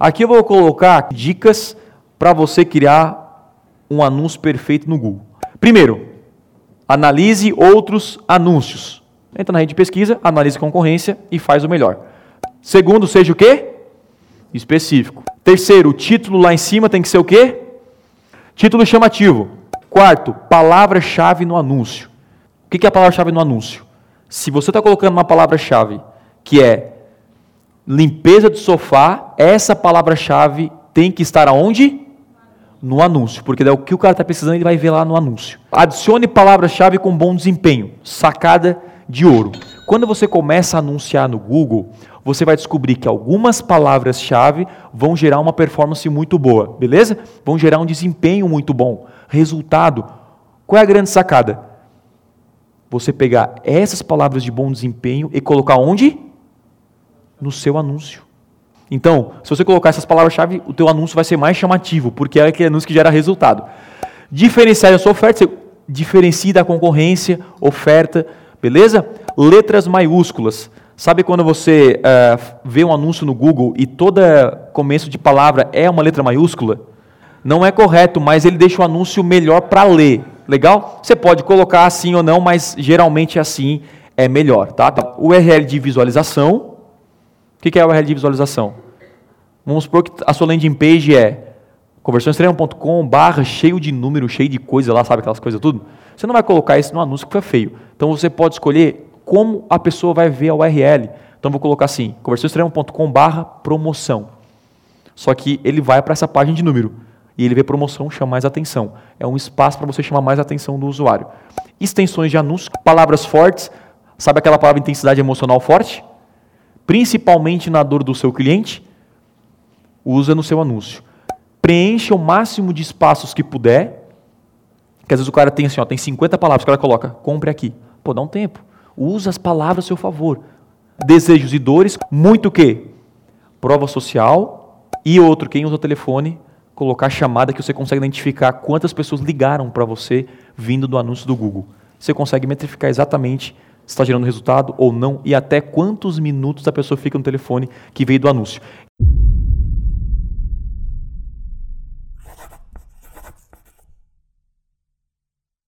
Aqui eu vou colocar dicas para você criar um anúncio perfeito no Google. Primeiro, analise outros anúncios. Entra na rede de pesquisa, analise concorrência e faz o melhor. Segundo, seja o quê? Específico. Terceiro, o título lá em cima tem que ser o quê? Título chamativo. Quarto, palavra-chave no anúncio. O que é a palavra-chave no anúncio? Se você está colocando uma palavra-chave que é limpeza do sofá, essa palavra-chave tem que estar aonde? No anúncio, porque é o que o cara está precisando, ele vai ver lá no anúncio. Adicione palavra-chave com bom desempenho, sacada de ouro. Quando você começa a anunciar no Google, você vai descobrir que algumas palavras-chave vão gerar uma performance muito boa, beleza? Vão gerar um desempenho muito bom. Resultado, qual é a grande sacada? Você pegar essas palavras de bom desempenho e colocar onde? No seu anúncio. Então, se você colocar essas palavras-chave, o teu anúncio vai ser mais chamativo, porque é aquele anúncio que gera resultado. Diferenciar a sua oferta, você diferencie da concorrência, oferta, beleza? Letras maiúsculas. Sabe quando você uh, vê um anúncio no Google e todo começo de palavra é uma letra maiúscula? Não é correto, mas ele deixa o anúncio melhor para ler. Legal? Você pode colocar assim ou não, mas geralmente assim é melhor. Tá? O URL de visualização, o que é a URL de visualização? Vamos supor que a sua landing page é conversãoextrema.com barra cheio de número, cheio de coisa lá, sabe aquelas coisas tudo? Você não vai colocar isso no anúncio que foi feio. Então você pode escolher como a pessoa vai ver a URL. Então vou colocar assim, conversãoextrema.com barra promoção. Só que ele vai para essa página de número. E ele vê promoção, chama mais atenção. É um espaço para você chamar mais atenção do usuário. Extensões de anúncio, palavras fortes. Sabe aquela palavra intensidade emocional forte? Principalmente na dor do seu cliente, usa no seu anúncio. Preencha o máximo de espaços que puder, que às vezes o cara tem assim, ó, tem 50 palavras, o cara coloca, compre aqui. Pô, dá um tempo. Usa as palavras a seu favor. Desejos e dores, muito o quê? Prova social e outro, quem usa o telefone, colocar a chamada que você consegue identificar quantas pessoas ligaram para você vindo do anúncio do Google. Você consegue metrificar exatamente está gerando resultado ou não e até quantos minutos a pessoa fica no telefone que veio do anúncio.